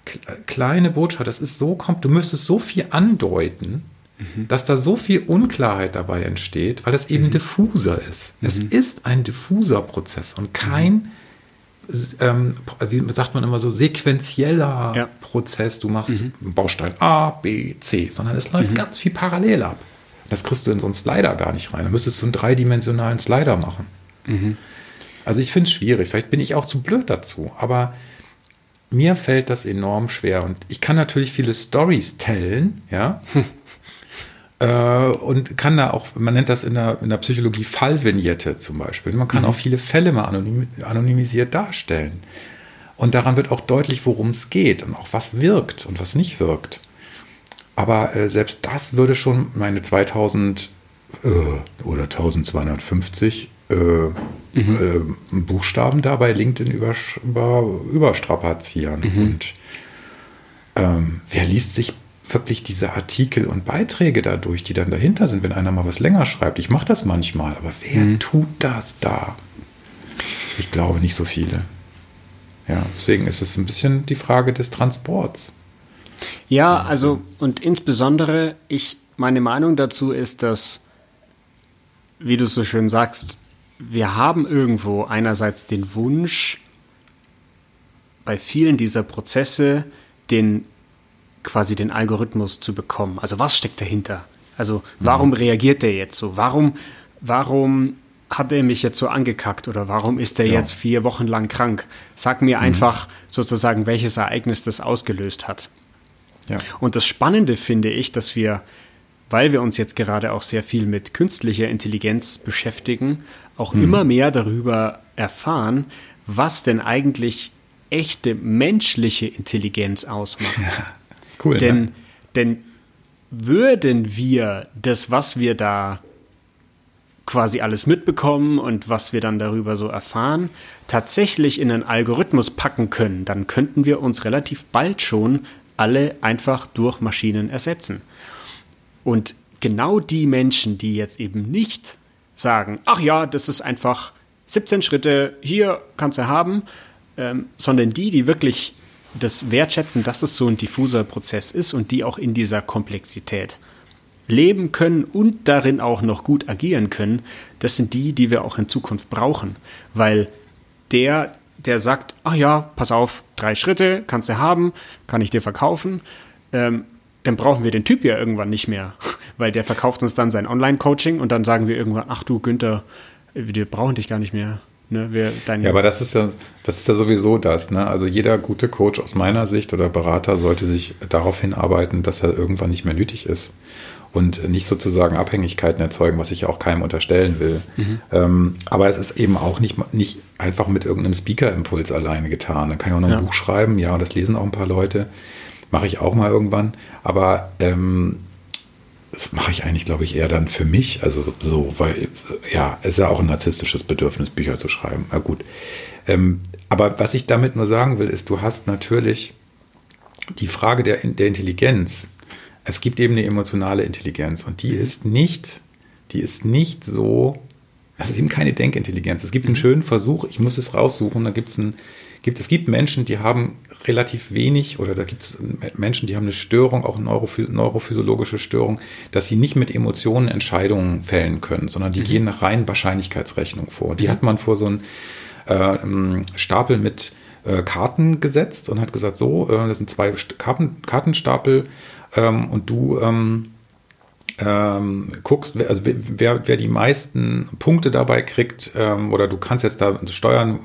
kle- kleine Botschaften. Das ist so, kommt, du müsstest so viel andeuten, dass da so viel Unklarheit dabei entsteht, weil es eben diffuser ist. Es ist ein diffuser Prozess und kein ähm, wie sagt man immer so, sequenzieller ja. Prozess. Du machst mhm. Baustein A, B, C, sondern es läuft mhm. ganz viel parallel ab. Das kriegst du in so einen Slider gar nicht rein. Da müsstest du einen dreidimensionalen Slider machen. Mhm. Also ich finde es schwierig. Vielleicht bin ich auch zu blöd dazu. Aber mir fällt das enorm schwer. Und ich kann natürlich viele Stories tellen, ja. Äh, und kann da auch, man nennt das in der, in der Psychologie Fallvignette zum Beispiel. Man kann mhm. auch viele Fälle mal anonym, anonymisiert darstellen. Und daran wird auch deutlich, worum es geht und auch was wirkt und was nicht wirkt. Aber äh, selbst das würde schon meine 2000 äh, oder 1250 äh, mhm. Äh, Buchstaben da bei LinkedIn über, über, überstrapazieren. Mhm. Und ähm, wer liest sich wirklich diese Artikel und Beiträge dadurch, die dann dahinter sind, wenn einer mal was länger schreibt. Ich mache das manchmal, aber wer mhm. tut das da? Ich glaube nicht so viele. Ja, deswegen ist es ein bisschen die Frage des Transports. Ja, also und insbesondere ich meine Meinung dazu ist, dass wie du so schön sagst, wir haben irgendwo einerseits den Wunsch bei vielen dieser Prozesse den quasi den Algorithmus zu bekommen. Also was steckt dahinter? Also warum mhm. reagiert der jetzt so? Warum, warum hat er mich jetzt so angekackt oder warum ist er ja. jetzt vier Wochen lang krank? Sag mir mhm. einfach sozusagen, welches Ereignis das ausgelöst hat. Ja. Und das Spannende finde ich, dass wir, weil wir uns jetzt gerade auch sehr viel mit künstlicher Intelligenz beschäftigen, auch mhm. immer mehr darüber erfahren, was denn eigentlich echte menschliche Intelligenz ausmacht. Ja. Cool. Denn, ne? denn würden wir das, was wir da quasi alles mitbekommen und was wir dann darüber so erfahren, tatsächlich in einen Algorithmus packen können, dann könnten wir uns relativ bald schon alle einfach durch Maschinen ersetzen. Und genau die Menschen, die jetzt eben nicht sagen, ach ja, das ist einfach 17 Schritte, hier kannst du haben, ähm, sondern die, die wirklich das wertschätzen, dass es so ein diffuser Prozess ist und die auch in dieser Komplexität leben können und darin auch noch gut agieren können, das sind die, die wir auch in Zukunft brauchen. Weil der, der sagt, ach ja, pass auf, drei Schritte kannst du haben, kann ich dir verkaufen, ähm, dann brauchen wir den Typ ja irgendwann nicht mehr, weil der verkauft uns dann sein Online-Coaching und dann sagen wir irgendwann, ach du Günther, wir brauchen dich gar nicht mehr. Ne, wer ja, aber das ist ja, das ist ja sowieso das. Ne? Also jeder gute Coach aus meiner Sicht oder Berater sollte sich darauf hinarbeiten, dass er irgendwann nicht mehr nötig ist und nicht sozusagen Abhängigkeiten erzeugen, was ich auch keinem unterstellen will. Mhm. Ähm, aber es ist eben auch nicht, nicht einfach mit irgendeinem Speaker-Impuls alleine getan. Da kann ich auch noch ein ja. Buch schreiben, ja, das lesen auch ein paar Leute. Mache ich auch mal irgendwann. Aber ähm, das mache ich eigentlich, glaube ich, eher dann für mich. Also so, weil, ja, es ist ja auch ein narzisstisches Bedürfnis, Bücher zu schreiben. Na gut. Ähm, aber was ich damit nur sagen will, ist, du hast natürlich die Frage der, der Intelligenz. Es gibt eben eine emotionale Intelligenz und die ist nicht, die ist nicht so, es ist eben keine Denkintelligenz. Es gibt einen mhm. schönen Versuch, ich muss es raussuchen, da gibt es ein, gibt, es gibt Menschen, die haben relativ wenig oder da gibt es Menschen, die haben eine Störung, auch eine neurophysiologische Störung, dass sie nicht mit Emotionen Entscheidungen fällen können, sondern die mhm. gehen nach rein Wahrscheinlichkeitsrechnung vor. Die mhm. hat man vor so einen äh, Stapel mit äh, Karten gesetzt und hat gesagt, so, äh, das sind zwei Karten, Kartenstapel ähm, und du ähm, ähm, guckst, also wer, wer die meisten Punkte dabei kriegt, ähm, oder du kannst jetzt da steuern,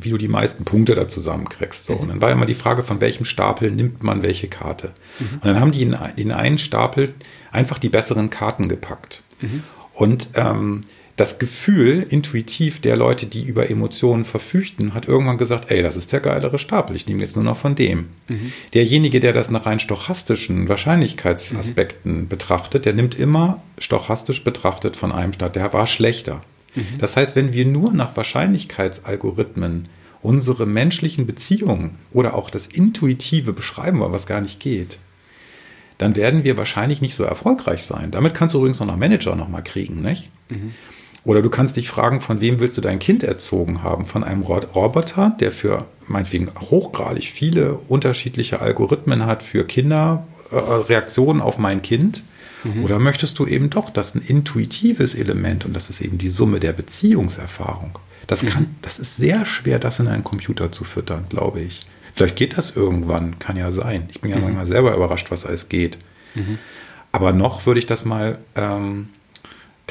wie du die meisten Punkte da zusammenkriegst. So. Mhm. Und dann war immer die Frage, von welchem Stapel nimmt man welche Karte. Mhm. Und dann haben die in, in einen Stapel einfach die besseren Karten gepackt. Mhm. Und ähm, das Gefühl intuitiv der Leute, die über Emotionen verfügten, hat irgendwann gesagt, ey, das ist der geilere Stapel, ich nehme jetzt nur noch von dem. Mhm. Derjenige, der das nach rein stochastischen Wahrscheinlichkeitsaspekten mhm. betrachtet, der nimmt immer stochastisch betrachtet von einem Stapel, der war schlechter. Mhm. Das heißt, wenn wir nur nach Wahrscheinlichkeitsalgorithmen unsere menschlichen Beziehungen oder auch das Intuitive beschreiben wollen, was gar nicht geht, dann werden wir wahrscheinlich nicht so erfolgreich sein. Damit kannst du übrigens noch einen Manager nochmal kriegen, nicht? Mhm. Oder du kannst dich fragen, von wem willst du dein Kind erzogen haben? Von einem Roboter, der für meinetwegen hochgradig viele unterschiedliche Algorithmen hat für Kinder, äh, Reaktionen auf mein Kind? Mhm. Oder möchtest du eben doch, dass ein intuitives Element, und das ist eben die Summe der Beziehungserfahrung, Das kann, das ist sehr schwer, das in einen Computer zu füttern, glaube ich. Vielleicht geht das irgendwann, kann ja sein. Ich bin ja mhm. manchmal selber überrascht, was alles geht. Mhm. Aber noch würde ich das mal, ähm,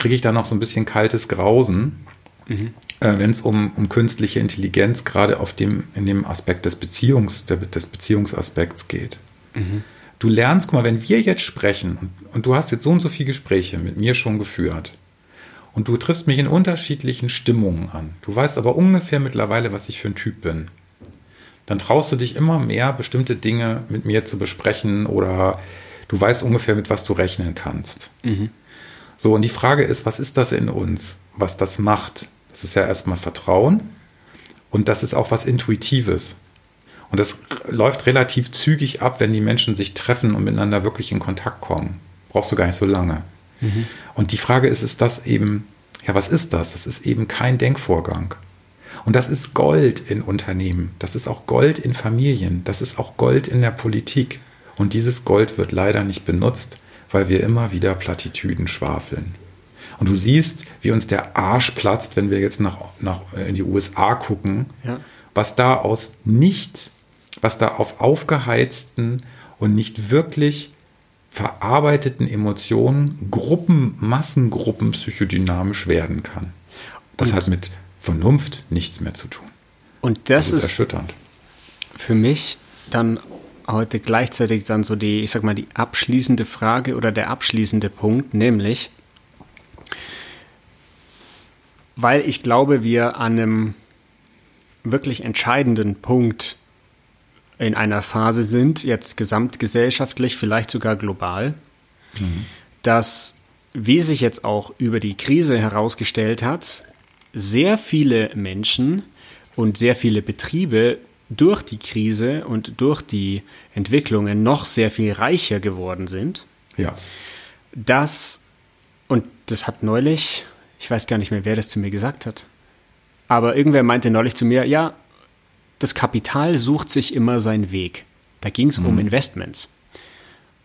kriege ich da noch so ein bisschen kaltes Grausen, mhm. äh, wenn es um, um künstliche Intelligenz gerade auf dem, in dem Aspekt des Beziehungs, des Beziehungsaspekts geht. Mhm. Du lernst, guck mal, wenn wir jetzt sprechen und, und du hast jetzt so und so viele Gespräche mit mir schon geführt und du triffst mich in unterschiedlichen Stimmungen an. Du weißt aber ungefähr mittlerweile, was ich für ein Typ bin dann traust du dich immer mehr, bestimmte Dinge mit mir zu besprechen oder du weißt ungefähr, mit was du rechnen kannst. Mhm. So, und die Frage ist, was ist das in uns, was das macht? Das ist ja erstmal Vertrauen und das ist auch was Intuitives. Und das läuft relativ zügig ab, wenn die Menschen sich treffen und miteinander wirklich in Kontakt kommen. Brauchst du gar nicht so lange. Mhm. Und die Frage ist, ist das eben, ja, was ist das? Das ist eben kein Denkvorgang. Und das ist Gold in Unternehmen, das ist auch Gold in Familien, das ist auch Gold in der Politik. Und dieses Gold wird leider nicht benutzt, weil wir immer wieder Plattitüden schwafeln. Und du siehst, wie uns der Arsch platzt, wenn wir jetzt nach, nach äh, in die USA gucken, ja. was da aus nicht, was da auf aufgeheizten und nicht wirklich verarbeiteten Emotionen Gruppen, Massengruppen psychodynamisch werden kann. Das und hat mit Vernunft nichts mehr zu tun. Und das, das ist, ist erschütternd. Für mich dann heute gleichzeitig dann so die, ich sag mal, die abschließende Frage oder der abschließende Punkt, nämlich, weil ich glaube, wir an einem wirklich entscheidenden Punkt in einer Phase sind, jetzt gesamtgesellschaftlich, vielleicht sogar global, mhm. dass, wie sich jetzt auch über die Krise herausgestellt hat, sehr viele Menschen und sehr viele Betriebe durch die Krise und durch die Entwicklungen noch sehr viel reicher geworden sind. Ja. Das, und das hat neulich, ich weiß gar nicht mehr, wer das zu mir gesagt hat, aber irgendwer meinte neulich zu mir, ja, das Kapital sucht sich immer seinen Weg. Da ging es mhm. um Investments.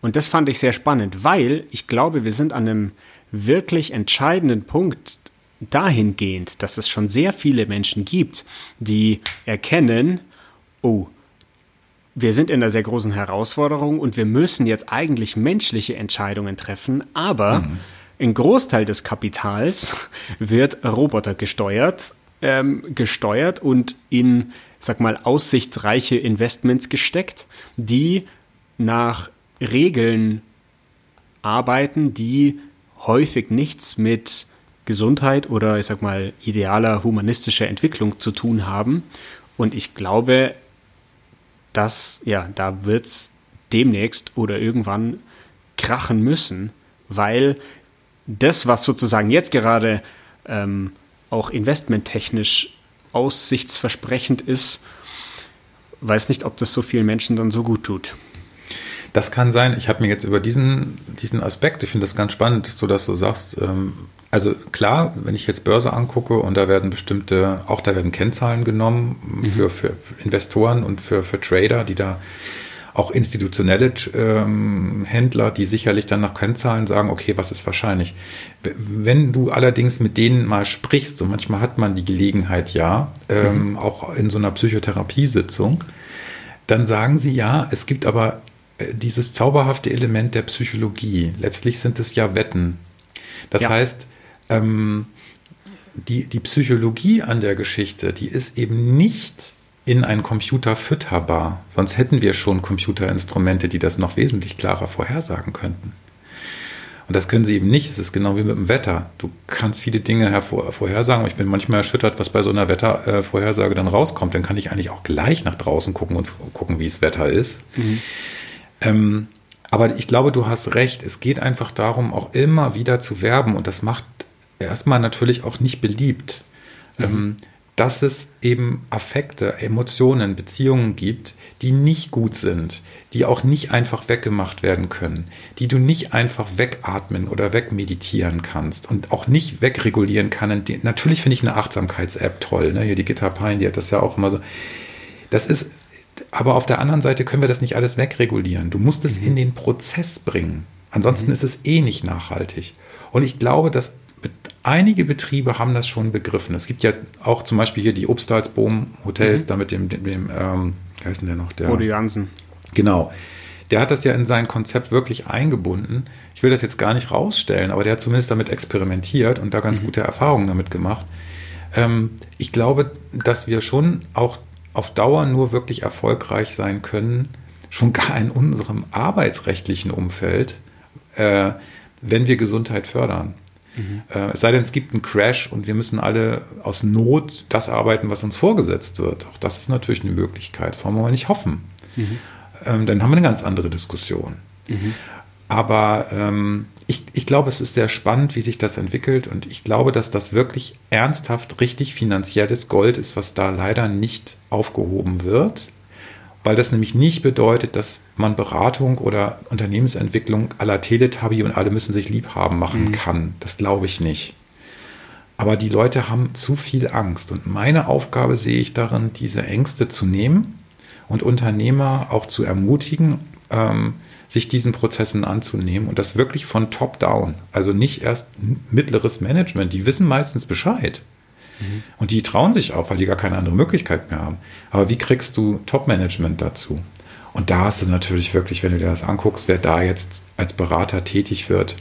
Und das fand ich sehr spannend, weil ich glaube, wir sind an einem wirklich entscheidenden Punkt dahingehend, dass es schon sehr viele Menschen gibt, die erkennen, oh, wir sind in einer sehr großen Herausforderung und wir müssen jetzt eigentlich menschliche Entscheidungen treffen, aber mhm. ein Großteil des Kapitals wird Roboter gesteuert, ähm, gesteuert und in, sag mal, aussichtsreiche Investments gesteckt, die nach Regeln arbeiten, die häufig nichts mit Gesundheit oder ich sag mal idealer humanistischer Entwicklung zu tun haben. Und ich glaube, dass, ja, da wird es demnächst oder irgendwann krachen müssen, weil das, was sozusagen jetzt gerade ähm, auch investmenttechnisch aussichtsversprechend ist, weiß nicht, ob das so vielen Menschen dann so gut tut. Das kann sein. Ich habe mir jetzt über diesen, diesen Aspekt, ich finde das ganz spannend, dass du das so sagst. Ähm, also klar, wenn ich jetzt Börse angucke und da werden bestimmte, auch da werden Kennzahlen genommen mhm. für, für Investoren und für, für Trader, die da auch institutionelle ähm, Händler, die sicherlich dann nach Kennzahlen sagen, okay, was ist wahrscheinlich. Wenn du allerdings mit denen mal sprichst, und manchmal hat man die Gelegenheit ja, ähm, mhm. auch in so einer Psychotherapiesitzung, dann sagen sie ja, es gibt aber dieses zauberhafte Element der Psychologie. Letztlich sind es ja Wetten. Das ja. heißt, ähm, die, die Psychologie an der Geschichte, die ist eben nicht in einen Computer fütterbar. Sonst hätten wir schon Computerinstrumente, die das noch wesentlich klarer vorhersagen könnten. Und das können sie eben nicht. Es ist genau wie mit dem Wetter. Du kannst viele Dinge hervor, vorhersagen. Ich bin manchmal erschüttert, was bei so einer Wettervorhersage dann rauskommt. Dann kann ich eigentlich auch gleich nach draußen gucken und gucken, wie es Wetter ist. Mhm. Ähm, aber ich glaube, du hast recht. Es geht einfach darum, auch immer wieder zu werben. Und das macht erstmal natürlich auch nicht beliebt. Mhm. Ähm, dass es eben Affekte, Emotionen, Beziehungen gibt, die nicht gut sind, die auch nicht einfach weggemacht werden können, die du nicht einfach wegatmen oder wegmeditieren kannst und auch nicht wegregulieren kann. Natürlich finde ich eine Achtsamkeits-App toll, ne? Hier die Gitter Pine, die hat das ja auch immer so. Das ist aber auf der anderen Seite können wir das nicht alles wegregulieren. Du musst es mhm. in den Prozess bringen. Ansonsten mhm. ist es eh nicht nachhaltig. Und ich glaube, dass einige Betriebe haben das schon begriffen. Es gibt ja auch zum Beispiel hier die Obstalsboom Hotels, mhm. da mit dem, dem, dem ähm, wie heißt denn der noch? Der, Bodo Jansen. Genau. Der hat das ja in sein Konzept wirklich eingebunden. Ich will das jetzt gar nicht rausstellen, aber der hat zumindest damit experimentiert und da ganz mhm. gute Erfahrungen damit gemacht. Ähm, ich glaube, dass wir schon auch auf Dauer nur wirklich erfolgreich sein können, schon gar in unserem arbeitsrechtlichen Umfeld, äh, wenn wir Gesundheit fördern. Mhm. Äh, es sei denn, es gibt einen Crash und wir müssen alle aus Not das arbeiten, was uns vorgesetzt wird. Auch das ist natürlich eine Möglichkeit. Das wollen wir mal nicht hoffen. Mhm. Ähm, dann haben wir eine ganz andere Diskussion. Mhm. Aber ähm, ich, ich glaube, es ist sehr spannend, wie sich das entwickelt. Und ich glaube, dass das wirklich ernsthaft richtig finanzielles Gold ist, was da leider nicht aufgehoben wird weil das nämlich nicht bedeutet, dass man Beratung oder Unternehmensentwicklung aller Teletubby und alle müssen sich lieb haben machen mhm. kann. Das glaube ich nicht. Aber die Leute haben zu viel Angst und meine Aufgabe sehe ich darin, diese Ängste zu nehmen und Unternehmer auch zu ermutigen, ähm, sich diesen Prozessen anzunehmen und das wirklich von top down. Also nicht erst mittleres Management, die wissen meistens Bescheid. Mhm. Und die trauen sich auch, weil die gar keine andere Möglichkeit mehr haben. Aber wie kriegst du Top-Management dazu? Und da hast du natürlich wirklich, wenn du dir das anguckst, wer da jetzt als Berater tätig wird,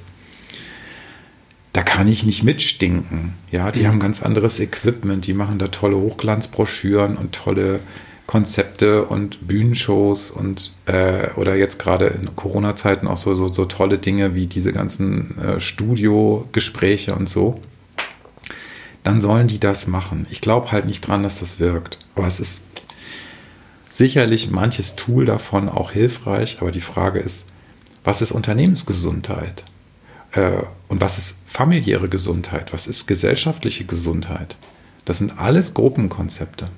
da kann ich nicht mitstinken. Ja, die mhm. haben ganz anderes Equipment, die machen da tolle Hochglanzbroschüren und tolle Konzepte und Bühnenshows und äh, oder jetzt gerade in Corona-Zeiten auch so, so, so tolle Dinge wie diese ganzen äh, Studiogespräche und so dann sollen die das machen. Ich glaube halt nicht dran, dass das wirkt. Aber es ist sicherlich manches Tool davon auch hilfreich. Aber die Frage ist, was ist Unternehmensgesundheit? Äh, und was ist familiäre Gesundheit? Was ist gesellschaftliche Gesundheit? Das sind alles Gruppenkonzepte.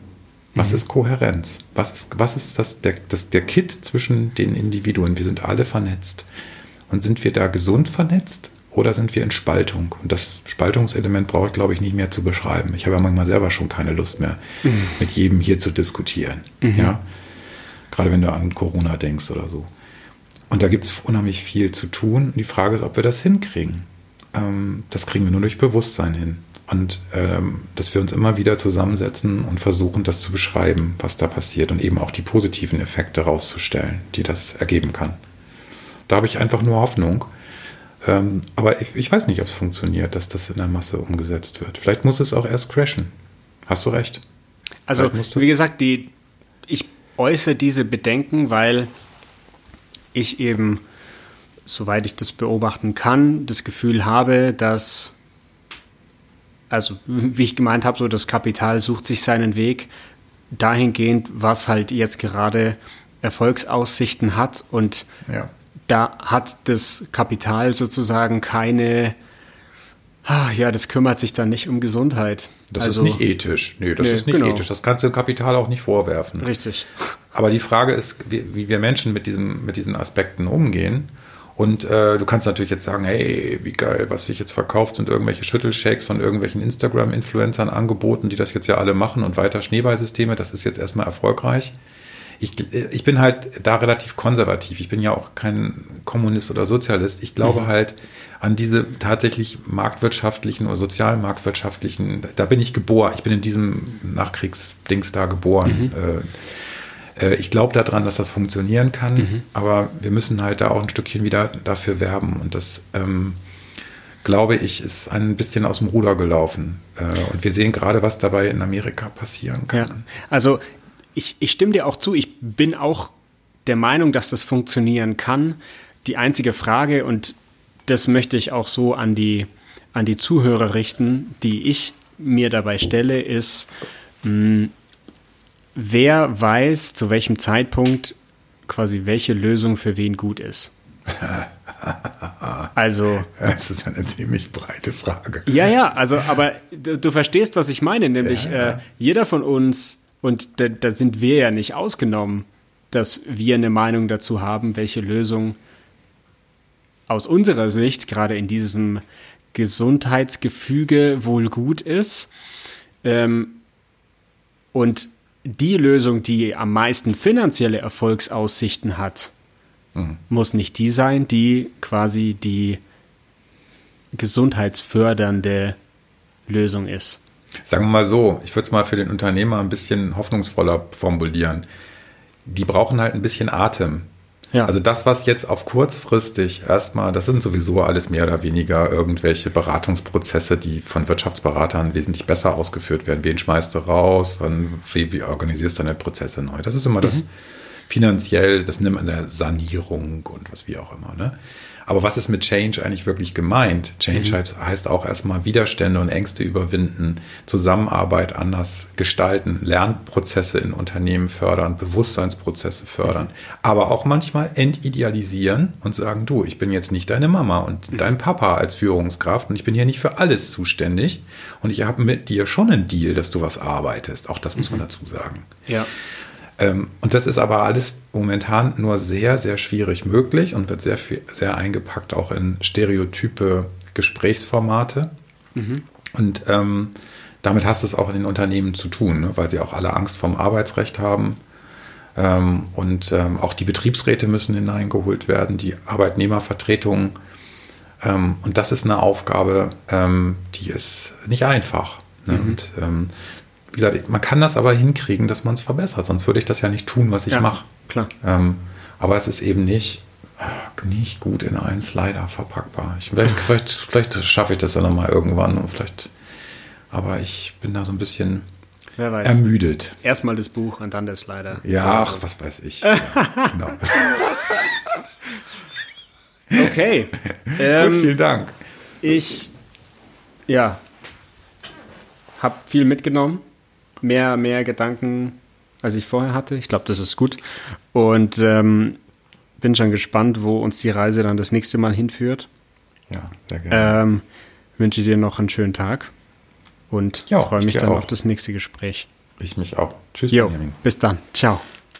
Was mhm. ist Kohärenz? Was ist, was ist das, der, das, der Kit zwischen den Individuen? Wir sind alle vernetzt. Und sind wir da gesund vernetzt oder sind wir in Spaltung? Und das Spaltungselement brauche ich, glaube ich, nicht mehr zu beschreiben. Ich habe ja manchmal selber schon keine Lust mehr, mhm. mit jedem hier zu diskutieren. Mhm. Ja? Gerade wenn du an Corona denkst oder so. Und da gibt es unheimlich viel zu tun. Die Frage ist, ob wir das hinkriegen. Ähm, das kriegen wir nur durch Bewusstsein hin. Und ähm, dass wir uns immer wieder zusammensetzen und versuchen, das zu beschreiben, was da passiert und eben auch die positiven Effekte rauszustellen, die das ergeben kann. Da habe ich einfach nur Hoffnung, ähm, aber ich, ich, weiß nicht, ob es funktioniert, dass das in der Masse umgesetzt wird. Vielleicht muss es auch erst crashen. Hast du recht. Also, wie gesagt, die, ich äußere diese Bedenken, weil ich eben, soweit ich das beobachten kann, das Gefühl habe, dass, also wie ich gemeint habe, so das Kapital sucht sich seinen Weg dahingehend, was halt jetzt gerade Erfolgsaussichten hat und ja da hat das Kapital sozusagen keine, ah, ja, das kümmert sich dann nicht um Gesundheit. Das also, ist nicht ethisch. Nee, das nee, ist nicht genau. ethisch. Das kannst du dem Kapital auch nicht vorwerfen. Richtig. Aber die Frage ist, wie, wie wir Menschen mit, diesem, mit diesen Aspekten umgehen. Und äh, du kannst natürlich jetzt sagen, hey, wie geil, was sich jetzt verkauft, sind irgendwelche Schüttelshakes von irgendwelchen Instagram-Influencern angeboten, die das jetzt ja alle machen und weiter Schneeballsysteme. Das ist jetzt erstmal erfolgreich ich, ich bin halt da relativ konservativ. Ich bin ja auch kein Kommunist oder Sozialist. Ich glaube mhm. halt an diese tatsächlich marktwirtschaftlichen oder sozialmarktwirtschaftlichen, da bin ich geboren. Ich bin in diesem Nachkriegsdings da geboren. Mhm. Äh, ich glaube daran, dass das funktionieren kann, mhm. aber wir müssen halt da auch ein Stückchen wieder dafür werben. Und das, ähm, glaube ich, ist ein bisschen aus dem Ruder gelaufen. Äh, und wir sehen gerade, was dabei in Amerika passieren kann. Ja. Also ich, ich stimme dir auch zu, ich bin auch der Meinung, dass das funktionieren kann. Die einzige Frage, und das möchte ich auch so an die, an die Zuhörer richten, die ich mir dabei stelle, ist, mh, hm, wer weiß, zu welchem Zeitpunkt quasi welche Lösung für wen gut ist. Also. Das ist eine ziemlich breite Frage. Ja, ja, also, aber du, du verstehst, was ich meine, nämlich ja, ja. Äh, jeder von uns und da, da sind wir ja nicht ausgenommen, dass wir eine Meinung dazu haben, welche Lösung aus unserer Sicht gerade in diesem Gesundheitsgefüge wohl gut ist. Ähm, und die Lösung, die am meisten finanzielle Erfolgsaussichten hat, mhm. muss nicht die sein, die quasi die gesundheitsfördernde Lösung ist. Sagen wir mal so, ich würde es mal für den Unternehmer ein bisschen hoffnungsvoller formulieren. Die brauchen halt ein bisschen Atem. Ja. Also das, was jetzt auf kurzfristig erstmal, das sind sowieso alles mehr oder weniger irgendwelche Beratungsprozesse, die von Wirtschaftsberatern wesentlich besser ausgeführt werden. Wen schmeißt du raus? Wann, wie, wie organisierst du deine Prozesse neu? Das ist immer mhm. das finanziell, das nimmt man der Sanierung und was wie auch immer. Ne? Aber was ist mit Change eigentlich wirklich gemeint? Change mhm. heißt auch erstmal Widerstände und Ängste überwinden, Zusammenarbeit anders gestalten, Lernprozesse in Unternehmen fördern, Bewusstseinsprozesse fördern, mhm. aber auch manchmal entidealisieren und sagen, du, ich bin jetzt nicht deine Mama und mhm. dein Papa als Führungskraft und ich bin hier nicht für alles zuständig und ich habe mit dir schon einen Deal, dass du was arbeitest. Auch das muss man mhm. dazu sagen. Ja. Ähm, und das ist aber alles momentan nur sehr, sehr schwierig möglich und wird sehr, viel, sehr eingepackt auch in stereotype Gesprächsformate. Mhm. Und ähm, damit hast du es auch in den Unternehmen zu tun, ne? weil sie auch alle Angst vorm Arbeitsrecht haben. Ähm, und ähm, auch die Betriebsräte müssen hineingeholt werden, die Arbeitnehmervertretungen. Ähm, und das ist eine Aufgabe, ähm, die ist nicht einfach. Ne? Mhm. Und gesagt, man kann das aber hinkriegen, dass man es verbessert. Sonst würde ich das ja nicht tun, was ich ja, mache. Klar. Ähm, aber es ist eben nicht, nicht gut in einen Slider verpackbar. Ich, vielleicht, vielleicht, vielleicht schaffe ich das dann nochmal irgendwann und vielleicht. Aber ich bin da so ein bisschen ermüdet. Erstmal das Buch und dann der Slider. Ja, ach, was weiß ich. ja, genau. Okay. Ähm, Gut, vielen Dank. Ich, ja, habe viel mitgenommen mehr, mehr Gedanken, als ich vorher hatte. Ich glaube, das ist gut. Und ähm, bin schon gespannt, wo uns die Reise dann das nächste Mal hinführt. Ja, sehr gerne. Ähm, wünsche dir noch einen schönen Tag und freue mich dann auch. auf das nächste Gespräch. Ich mich auch. Tschüss, jo, Bis dann. Ciao.